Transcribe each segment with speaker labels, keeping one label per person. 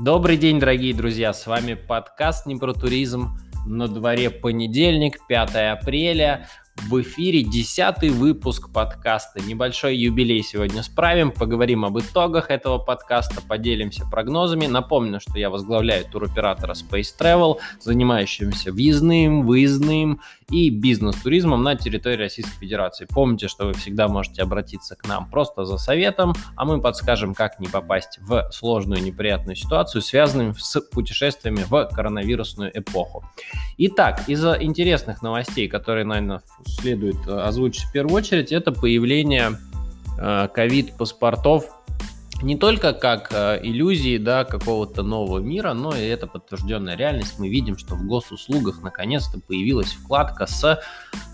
Speaker 1: Добрый день, дорогие друзья, с вами подкаст «Не про туризм». На дворе понедельник, 5 апреля. В эфире десятый выпуск подкаста. Небольшой юбилей сегодня справим, поговорим об итогах этого подкаста, поделимся прогнозами. Напомню, что я возглавляю туроператора Space Travel, занимающимся въездным, выездным и бизнес-туризмом на территории Российской Федерации. Помните, что вы всегда можете обратиться к нам просто за советом, а мы подскажем, как не попасть в сложную неприятную ситуацию, связанную с путешествиями в коронавирусную эпоху. Итак, из интересных новостей, которые, наверное, следует озвучить в первую очередь, это появление э, ковид-паспортов не только как э, иллюзии да, какого-то нового мира, но и это подтвержденная реальность. Мы видим, что в госуслугах наконец-то появилась вкладка с э,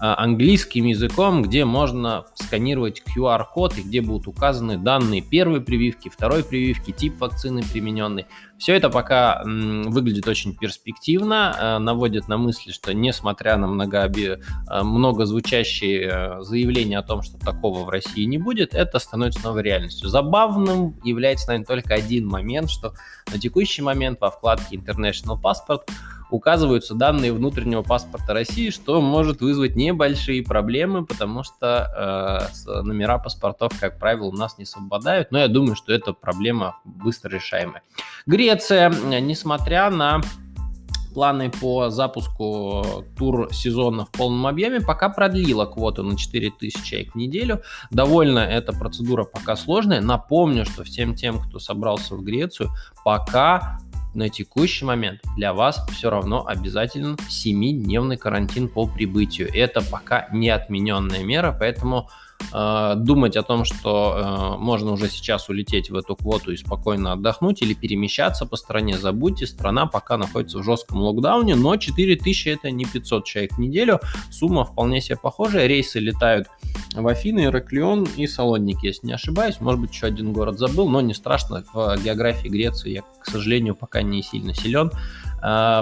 Speaker 1: английским языком, где можно сканировать QR-код и где будут указаны данные первой прививки, второй прививки, тип вакцины примененной. Все это пока выглядит очень перспективно, э, наводит на мысли, что несмотря на многообе, э, много звучащие э, заявления о том, что такого в России не будет, это становится новой реальностью. Забавным является, наверное, только один момент, что на текущий момент во вкладке International Passport указываются данные внутреннего паспорта России, что может вызвать небольшие проблемы, потому что э, номера паспортов, как правило, у нас не совпадают, но я думаю, что эта проблема быстро решаемая. Греция, несмотря на планы по запуску тур сезона в полном объеме, пока продлила квоту на 4000 человек в неделю. Довольно эта процедура пока сложная. Напомню, что всем тем, кто собрался в Грецию, пока на текущий момент для вас все равно обязателен 7-дневный карантин по прибытию. Это пока не отмененная мера, поэтому думать о том, что э, можно уже сейчас улететь в эту квоту и спокойно отдохнуть или перемещаться по стране, забудьте, страна пока находится в жестком локдауне, но 4000 это не 500 человек в неделю, сумма вполне себе похожая, рейсы летают в Афины, Ираклион и Салоники, если не ошибаюсь, может быть еще один город забыл, но не страшно, в географии Греции я, к сожалению, пока не сильно силен,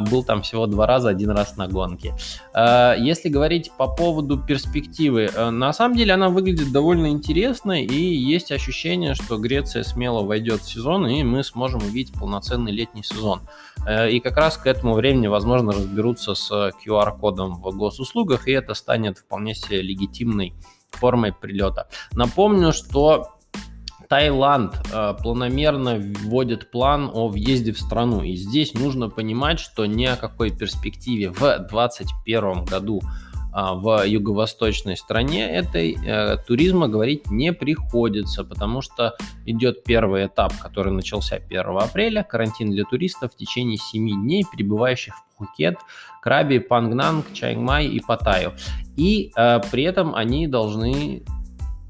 Speaker 1: был там всего два раза, один раз на гонке. А, если говорить по поводу перспективы, э, на самом деле она выглядит довольно интересно, и есть ощущение, что Греция смело войдет в сезон, и мы сможем увидеть полноценный летний сезон. Э, и как раз к этому времени, возможно, разберутся с QR-кодом в госуслугах, и это станет вполне себе легитимной формой прилета. Напомню, что Таиланд э, планомерно вводит план о въезде в страну. И здесь нужно понимать, что ни о какой перспективе в 2021 году э, в юго-восточной стране этой э, туризма говорить не приходится, потому что идет первый этап, который начался 1 апреля, карантин для туристов в течение 7 дней, прибывающих в Пхукет, Краби, Пангнанг, Чангмай и Паттайю. И э, при этом они должны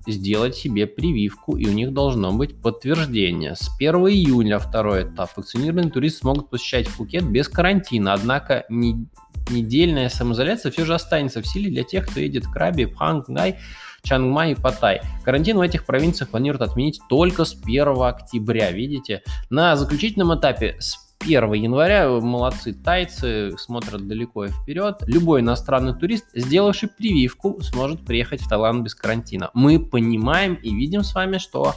Speaker 1: сделать себе прививку, и у них должно быть подтверждение. С 1 июня второй этап. Вакцинированные туристы смогут посещать Пхукет без карантина, однако не, недельная самоизоляция все же останется в силе для тех, кто едет в Краби, Пхангай, Чангмай и Паттай. Карантин в этих провинциях планируют отменить только с 1 октября. Видите, на заключительном этапе с 1 января. Молодцы тайцы, смотрят далеко и вперед. Любой иностранный турист, сделавший прививку, сможет приехать в Таиланд без карантина. Мы понимаем и видим с вами, что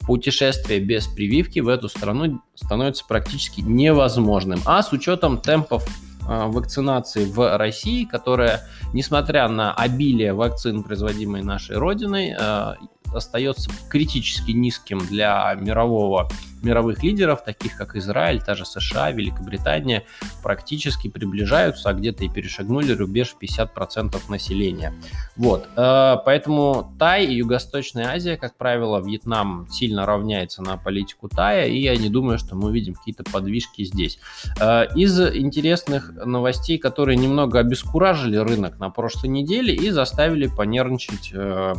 Speaker 1: путешествие без прививки в эту страну становится практически невозможным. А с учетом темпов а, вакцинации в России, которая, несмотря на обилие вакцин, производимой нашей Родиной, а, остается критически низким для мирового мировых лидеров, таких как Израиль, та же США, Великобритания, практически приближаются, а где-то и перешагнули рубеж в 50% населения. Вот, э, поэтому Тай и Юго-Восточная Азия, как правило, Вьетнам сильно равняется на политику Тая, и я не думаю, что мы увидим какие-то подвижки здесь. Э, из интересных новостей, которые немного обескуражили рынок на прошлой неделе и заставили понервничать э,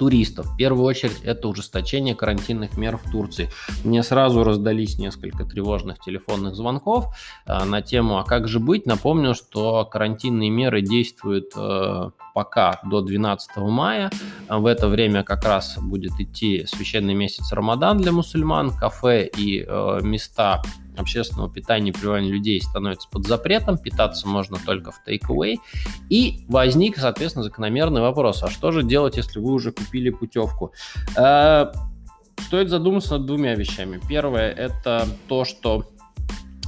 Speaker 1: туристов. В первую очередь это ужесточение карантинных мер в Турции. Мне сразу раздались несколько тревожных телефонных звонков э, на тему «А как же быть?». Напомню, что карантинные меры действуют э, пока до 12 мая. В это время как раз будет идти священный месяц Рамадан для мусульман. Кафе и э, места общественного питания и пребывания людей становится под запретом, питаться можно только в take-away. И возник, соответственно, закономерный вопрос, а что же делать, если вы уже купили путевку? Э, стоит задуматься над двумя вещами. Первое – это то, что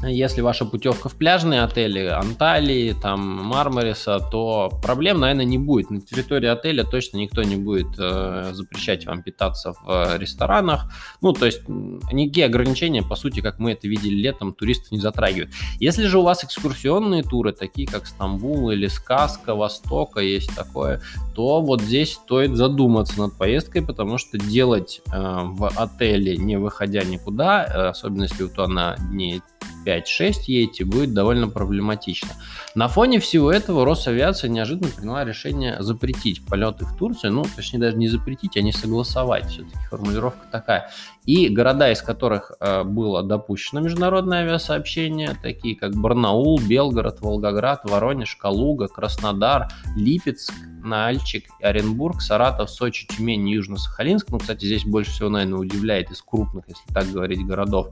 Speaker 1: если ваша путевка в пляжные отели Анталии, там Мармариса, то проблем, наверное, не будет. На территории отеля точно никто не будет э, запрещать вам питаться в э, ресторанах. Ну, то есть никакие ограничения, по сути, как мы это видели летом, туристов не затрагивают. Если же у вас экскурсионные туры, такие как Стамбул или Сказка Востока, есть такое, то вот здесь стоит задуматься над поездкой, потому что делать э, в отеле, не выходя никуда, э, особенно если вот она дней 5-6 едете, будет довольно проблематично. На фоне всего этого Росавиация неожиданно приняла решение запретить полеты в Турцию, ну, точнее даже не запретить, а не согласовать, все-таки формулировка такая. И города, из которых э, было допущено международное авиасообщение, такие как Барнаул, Белгород, Волгоград, Воронеж, Калуга, Краснодар, Липецк, Нальчик, Оренбург, Саратов, Сочи, Тюмень, Южно-Сахалинск. Ну, кстати, здесь больше всего, наверное, удивляет из крупных, если так говорить, городов,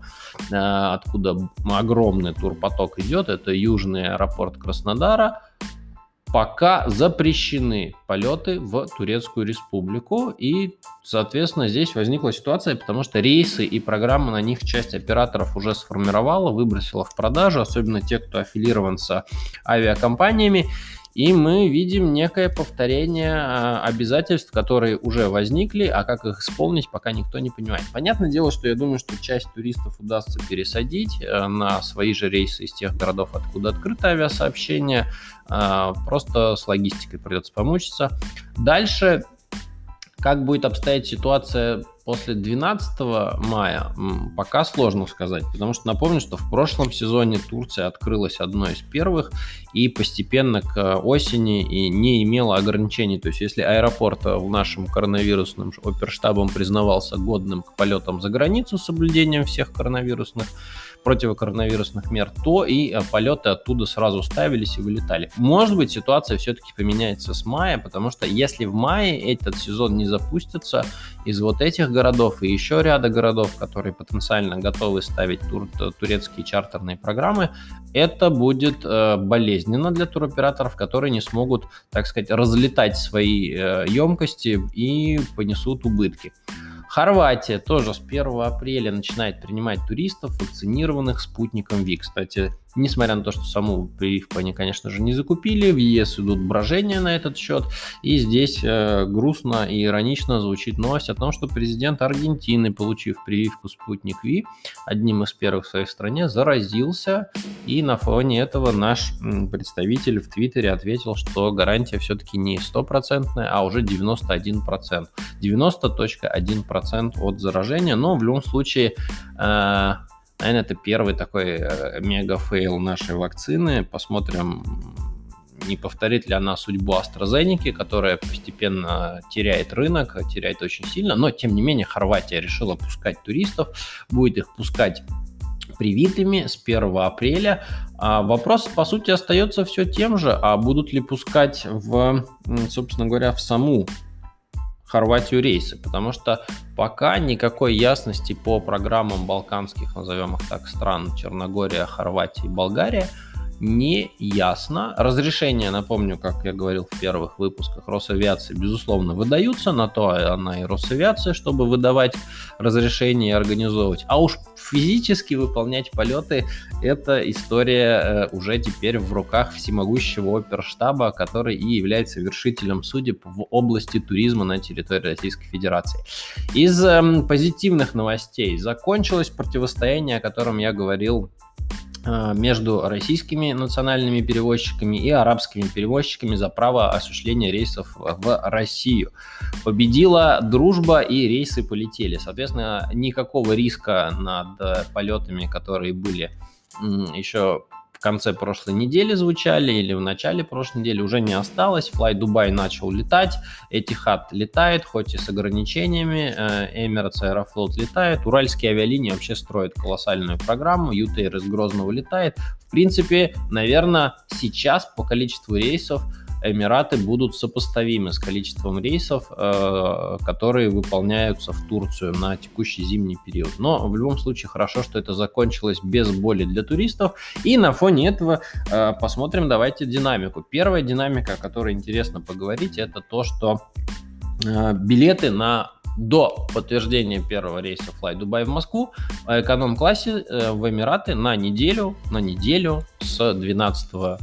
Speaker 1: э, откуда огромный турпоток идет. Это южный аэропорт Краснодара, пока запрещены полеты в Турецкую республику. И, соответственно, здесь возникла ситуация, потому что рейсы и программы на них часть операторов уже сформировала, выбросила в продажу, особенно те, кто аффилирован с авиакомпаниями. И мы видим некое повторение а, обязательств, которые уже возникли, а как их исполнить, пока никто не понимает. Понятное дело, что я думаю, что часть туристов удастся пересадить э, на свои же рейсы из тех городов, откуда открыто авиасообщение. А, просто с логистикой придется помучиться. Дальше как будет обстоять ситуация после 12 мая, пока сложно сказать, потому что напомню, что в прошлом сезоне Турция открылась одной из первых и постепенно к осени и не имела ограничений. То есть если аэропорт в нашем коронавирусном оперштабом признавался годным к полетам за границу с соблюдением всех коронавирусных противокоронавирусных мер, то и э, полеты оттуда сразу ставились и вылетали. Может быть, ситуация все-таки поменяется с мая, потому что если в мае этот сезон не запустится из вот этих городов и еще ряда городов, которые потенциально готовы ставить тур, турецкие чартерные программы, это будет э, болезненно для туроператоров, которые не смогут, так сказать, разлетать свои э, емкости и понесут убытки. Хорватия тоже с 1 апреля начинает принимать туристов, вакцинированных спутником ВИ. Кстати, Несмотря на то, что саму прививку они, конечно же, не закупили, в ЕС идут брожения на этот счет. И здесь э, грустно и иронично звучит новость о том, что президент Аргентины, получив прививку «Спутник Ви», одним из первых в своей стране, заразился. И на фоне этого наш представитель в Твиттере ответил, что гарантия все-таки не стопроцентная, а уже 91%. 90.1% от заражения, но в любом случае э, Наверное, это первый такой э, мега-фейл нашей вакцины. Посмотрим, не повторит ли она судьбу AstraZeneca, которая постепенно теряет рынок, теряет очень сильно, но тем не менее Хорватия решила пускать туристов, будет их пускать привитыми с 1 апреля. А вопрос, по сути, остается все тем же, а будут ли пускать в, собственно говоря, в саму Хорватию рейсы, потому что пока никакой ясности по программам балканских, назовем их так, стран Черногория, Хорватия и Болгария – не ясно. Разрешения, напомню, как я говорил в первых выпусках, Росавиации, безусловно, выдаются, на то она и Росавиация, чтобы выдавать разрешения и организовывать. А уж физически выполнять полеты, это история э, уже теперь в руках всемогущего оперштаба, который и является вершителем судеб в области туризма на территории Российской Федерации. Из э, позитивных новостей закончилось противостояние, о котором я говорил между российскими национальными перевозчиками и арабскими перевозчиками за право осуществления рейсов в Россию. Победила дружба и рейсы полетели. Соответственно, никакого риска над полетами, которые были еще в конце прошлой недели звучали или в начале прошлой недели уже не осталось. Fly Dubai начал летать, Etihad летает, хоть и с ограничениями, э, Emirates Aeroflot летает, уральские авиалинии вообще строят колоссальную программу, UTR из Грозного летает. В принципе, наверное, сейчас по количеству рейсов Эмираты будут сопоставимы с количеством рейсов, э, которые выполняются в Турцию на текущий зимний период. Но в любом случае хорошо, что это закончилось без боли для туристов. И на фоне этого э, посмотрим давайте динамику. Первая динамика, о которой интересно поговорить, это то, что э, билеты на до подтверждения первого рейса Fly Dubai в Москву эконом-классе в Эмираты на неделю, на неделю с 12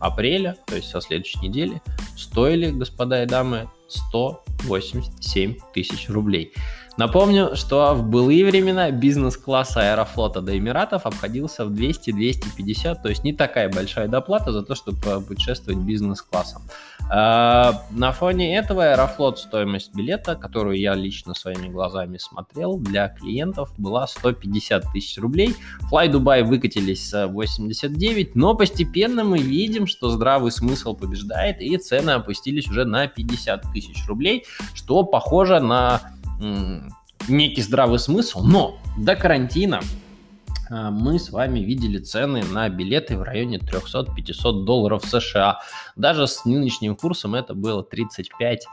Speaker 1: апреля, то есть со следующей недели, стоили, господа и дамы, 187 тысяч рублей. Напомню, что в былые времена бизнес-класс Аэрофлота до Эмиратов обходился в 200-250, то есть не такая большая доплата за то, чтобы путешествовать бизнес-классом. А, на фоне этого Аэрофлот стоимость билета, которую я лично своими глазами смотрел, для клиентов была 150 тысяч рублей. Fly Dubai выкатились с 89, но постепенно мы видим, что здравый смысл побеждает, и цены опустились уже на 50 тысяч рублей, что похоже на некий здравый смысл, но до карантина а, мы с вами видели цены на билеты в районе 300-500 долларов США. Даже с нынешним курсом это было 35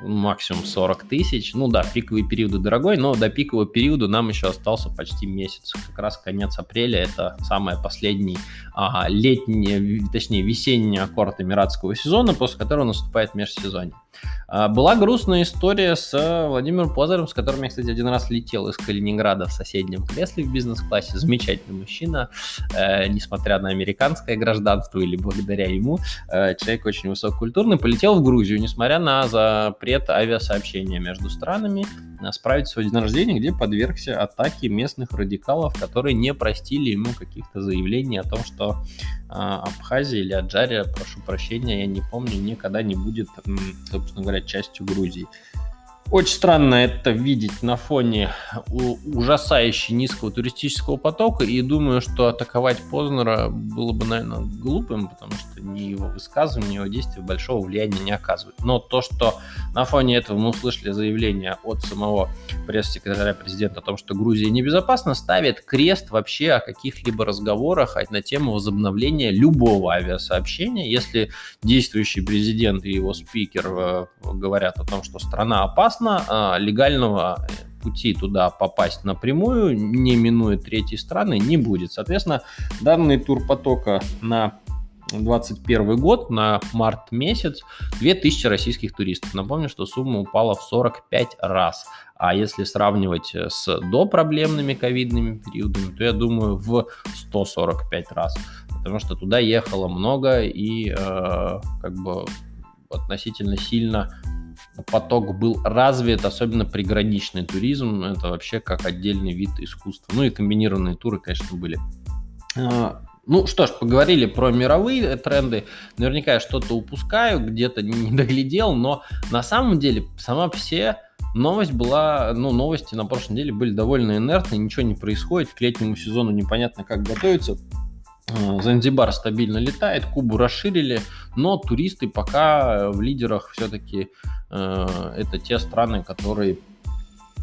Speaker 1: максимум 40 тысяч. Ну да, пиковые периоды дорогой, но до пикового периода нам еще остался почти месяц. Как раз конец апреля, это самый последний а, летний, точнее весенний аккорд эмиратского сезона, после которого наступает межсезонье. А, была грустная история с Владимиром Позарем, с которым я, кстати, один раз летел из Калининграда в соседнем кресле в бизнес-классе. Замечательный мужчина, э, несмотря на американское гражданство или благодаря ему, э, человек очень высококультурный, полетел в Грузию, несмотря на запрет авиасообщения между странами, э, справить свой день рождения, где подвергся атаке местных радикалов, которые не простили ему каких-то заявлений о том, что э, Абхазия или Аджария, прошу прощения, я не помню, никогда не будет, собственно говоря, частью Грузии. Очень странно это видеть на фоне ужасающе низкого туристического потока, и думаю, что атаковать Познера было бы, наверное, глупым, потому что ни его высказывания, ни его действия большого влияния не оказывают. Но то, что на фоне этого мы услышали заявление от самого пресс-секретаря президента о том, что Грузия небезопасна, ставит крест вообще о каких-либо разговорах на тему возобновления любого авиасообщения. Если действующий президент и его спикер э, говорят о том, что страна опасна, опасно, а, легального пути туда попасть напрямую, не минуя третьи страны, не будет. Соответственно, данный тур потока на 2021 год, на март месяц, 2000 российских туристов. Напомню, что сумма упала в 45 раз. А если сравнивать с допроблемными ковидными периодами, то я думаю в 145 раз. Потому что туда ехало много и э, как бы относительно сильно поток был развит, особенно приграничный туризм. Это вообще как отдельный вид искусства. Ну и комбинированные туры, конечно, были. А, ну что ж, поговорили про мировые тренды. Наверняка я что-то упускаю, где-то не доглядел, но на самом деле сама все новость была, ну, новости на прошлой неделе были довольно инертны, ничего не происходит, к летнему сезону непонятно как готовиться. Э, Занзибар стабильно летает, Кубу расширили, но туристы пока в лидерах все-таки э, это те страны, которые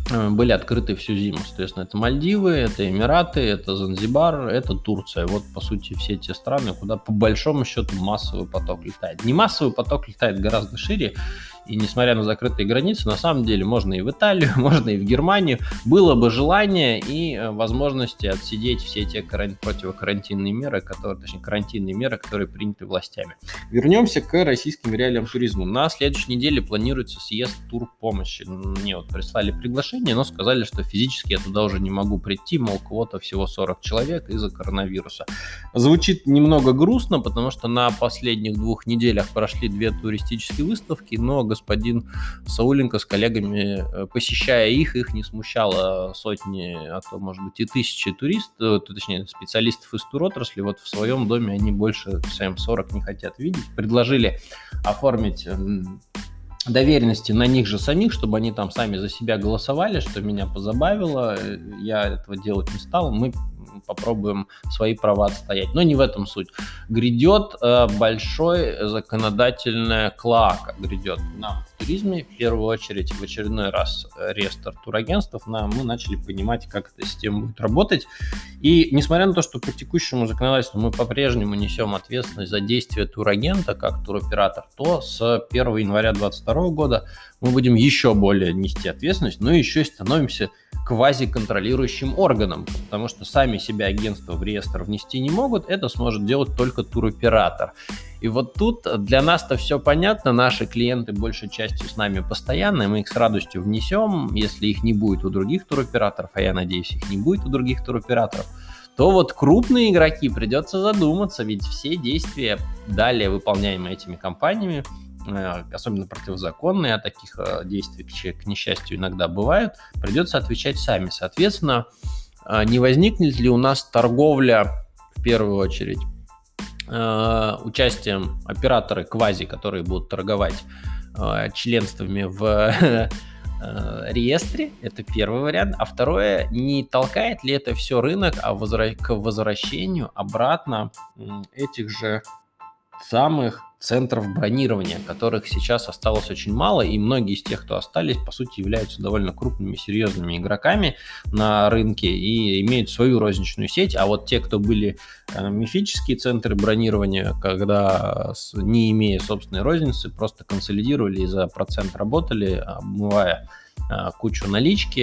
Speaker 1: э, были открыты всю зиму. Соответственно, это Мальдивы, это Эмираты, это Занзибар, это Турция. Вот, по сути, все те страны, куда по большому счету массовый поток летает. Не массовый поток летает гораздо шире, и несмотря на закрытые границы, на самом деле можно и в Италию, можно и в Германию. Было бы желание и э, возможности отсидеть все те каран... противокарантинные меры, которые, точнее, карантинные меры, которые приняты властями. Вернемся к российским реалиям туризма. На следующей неделе планируется съезд тур помощи. Мне вот прислали приглашение, но сказали, что физически я туда уже не могу прийти, мол, кого-то всего 40 человек из-за коронавируса. Звучит немного грустно, потому что на последних двух неделях прошли две туристические выставки, но господин Сауленко с коллегами, э, посещая их, их не смущало сотни, а то, может быть, и тысячи туристов, э, точнее, специалистов из туротрасли. Вот в своем доме они больше СМ-40 не хотят видеть. Предложили оформить доверенности на них же самих, чтобы они там сами за себя голосовали, что меня позабавило. Я этого делать не стал. Мы попробуем свои права отстоять. Но не в этом суть. Грядет э, большой законодательная клака. Грядет нам туризме. В первую очередь, в очередной раз реестр турагентств. На, мы начали понимать, как эта система будет работать. И несмотря на то, что по текущему законодательству мы по-прежнему несем ответственность за действия турагента как туроператор, то с 1 января 2022 года мы будем еще более нести ответственность, но еще и становимся квазиконтролирующим органом, потому что сами себя агентства в реестр внести не могут, это сможет делать только туроператор. И вот тут для нас-то все понятно, наши клиенты большей частью с нами постоянно, мы их с радостью внесем, если их не будет у других туроператоров, а я надеюсь, их не будет у других туроператоров, то вот крупные игроки придется задуматься, ведь все действия, далее выполняемые этими компаниями, э, особенно противозаконные, а таких э, действий, к несчастью, иногда бывают, придется отвечать сами. Соответственно, э, не возникнет ли у нас торговля, в первую очередь, участием операторы квази, которые будут торговать членствами в э, реестре, это первый вариант. А второе, не толкает ли это все рынок а возвра- к возвращению обратно этих же самых центров бронирования, которых сейчас осталось очень мало, и многие из тех, кто остались, по сути, являются довольно крупными, серьезными игроками на рынке и имеют свою розничную сеть, а вот те, кто были э, мифические центры бронирования, когда, не имея собственной розницы, просто консолидировали и за процент работали, обмывая э, кучу налички,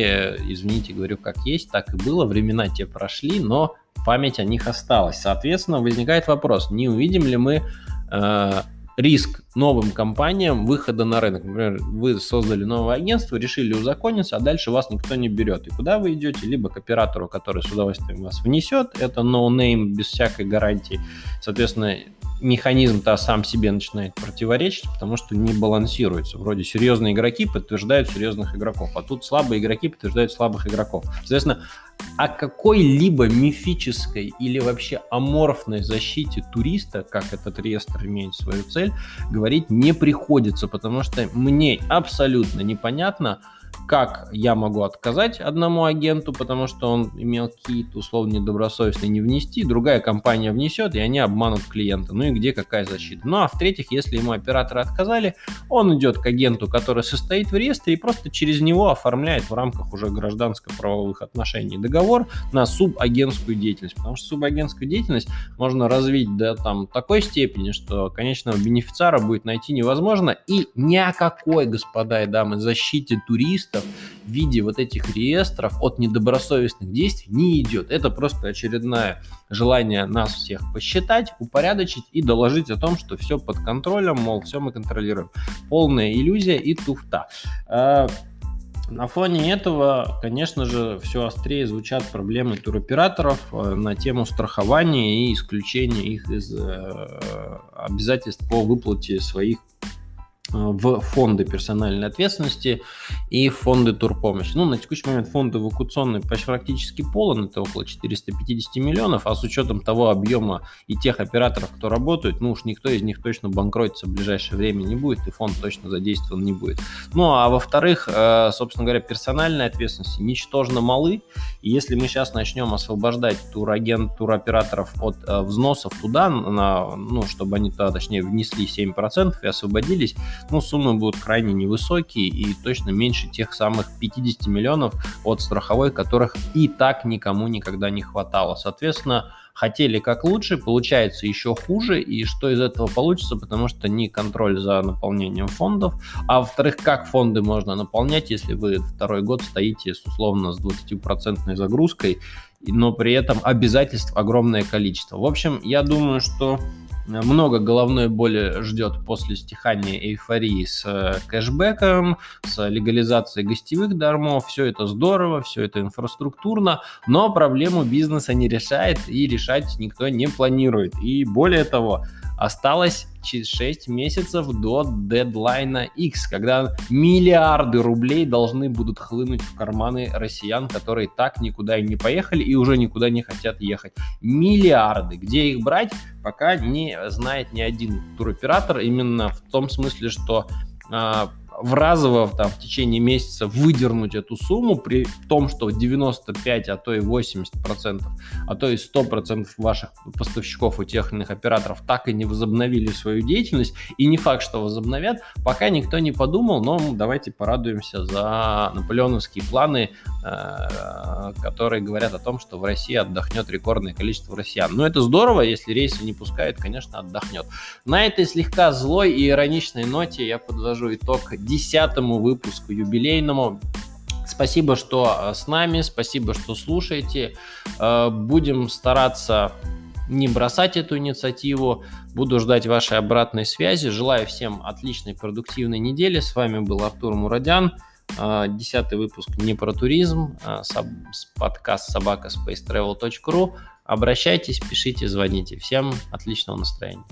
Speaker 1: извините, говорю как есть, так и было, времена те прошли, но память о них осталась. Соответственно, возникает вопрос, не увидим ли мы Э, риск новым компаниям выхода на рынок. Например, вы создали новое агентство, решили узакониться, а дальше вас никто не берет. И куда вы идете? Либо к оператору, который с удовольствием вас внесет, это no-name без всякой гарантии. Соответственно, механизм-то сам себе начинает противоречить, потому что не балансируется. Вроде серьезные игроки подтверждают серьезных игроков, а тут слабые игроки подтверждают слабых игроков. Соответственно, о какой-либо мифической или вообще аморфной защите туриста, как этот реестр имеет свою цель, говорить не приходится, потому что мне абсолютно непонятно, как я могу отказать одному агенту, потому что он имел какие-то условно недобросовестные не внести, другая компания внесет, и они обманут клиента. Ну и где какая защита? Ну а в-третьих, если ему операторы отказали, он идет к агенту, который состоит в реестре, и просто через него оформляет в рамках уже гражданско-правовых отношений договор на субагентскую деятельность. Потому что субагентскую деятельность можно развить до там, такой степени, что конечного бенефициара будет найти невозможно, и ни о какой, господа и дамы, защите туриста туристов в виде вот этих реестров от недобросовестных действий не идет. Это просто очередное желание нас всех посчитать, упорядочить и доложить о том, что все под контролем, мол, все мы контролируем. Полная иллюзия и туфта. А, на фоне этого, конечно же, все острее звучат проблемы туроператоров э, на тему страхования и исключения их из э, обязательств по выплате своих в фонды персональной ответственности и фонды турпомощи. Ну, на текущий момент фонды эвакуационные почти практически полон, это около 450 миллионов, а с учетом того объема и тех операторов, кто работает, ну уж никто из них точно банкротиться в ближайшее время не будет, и фонд точно задействован не будет. Ну, а во-вторых, э, собственно говоря, персональная ответственность ничтожно малы, и если мы сейчас начнем освобождать турагент, туроператоров от э, взносов туда, на, ну, чтобы они туда, точнее, внесли 7% и освободились, ну, суммы будут крайне невысокие и точно меньше тех самых 50 миллионов от страховой, которых и так никому никогда не хватало. Соответственно, хотели как лучше, получается еще хуже, и что из этого получится, потому что не контроль за наполнением фондов, а во-вторых, как фонды можно наполнять, если вы второй год стоите с условно с 20% загрузкой, но при этом обязательств огромное количество. В общем, я думаю, что много головной боли ждет после стихания эйфории с э, кэшбэком, с легализацией гостевых дармов. Все это здорово, все это инфраструктурно, но проблему бизнеса не решает и решать никто не планирует. И более того, осталось 6 месяцев до дедлайна X, когда миллиарды рублей должны будут хлынуть в карманы россиян, которые так никуда и не поехали и уже никуда не хотят ехать. Миллиарды. Где их брать, пока не знает ни один туроператор, именно в том смысле, что а, в разово там, в течение месяца выдернуть эту сумму при том, что 95, а то и 80 процентов, а то и 100 процентов ваших поставщиков и тех иных операторов так и не возобновили свою деятельность, и не факт, что возобновят, пока никто не подумал, но давайте порадуемся за наполеоновские планы, э, которые говорят о том, что в России отдохнет рекордное количество россиян. Но это здорово, если рейсы не пускают, конечно, отдохнет. На этой слегка злой и ироничной ноте я подвожу итог десятому выпуску юбилейному. Спасибо, что с нами, спасибо, что слушаете. Будем стараться не бросать эту инициативу. Буду ждать вашей обратной связи. Желаю всем отличной продуктивной недели. С вами был Артур Мурадян. А, десятый выпуск не про туризм, подкаст собака spacetravel.ru. Обращайтесь, пишите, звоните. Всем отличного настроения.